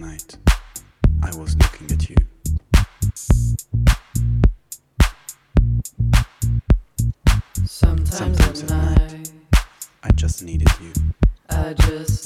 night, I was looking at you. Sometimes, Sometimes at night, night, I just needed you. I just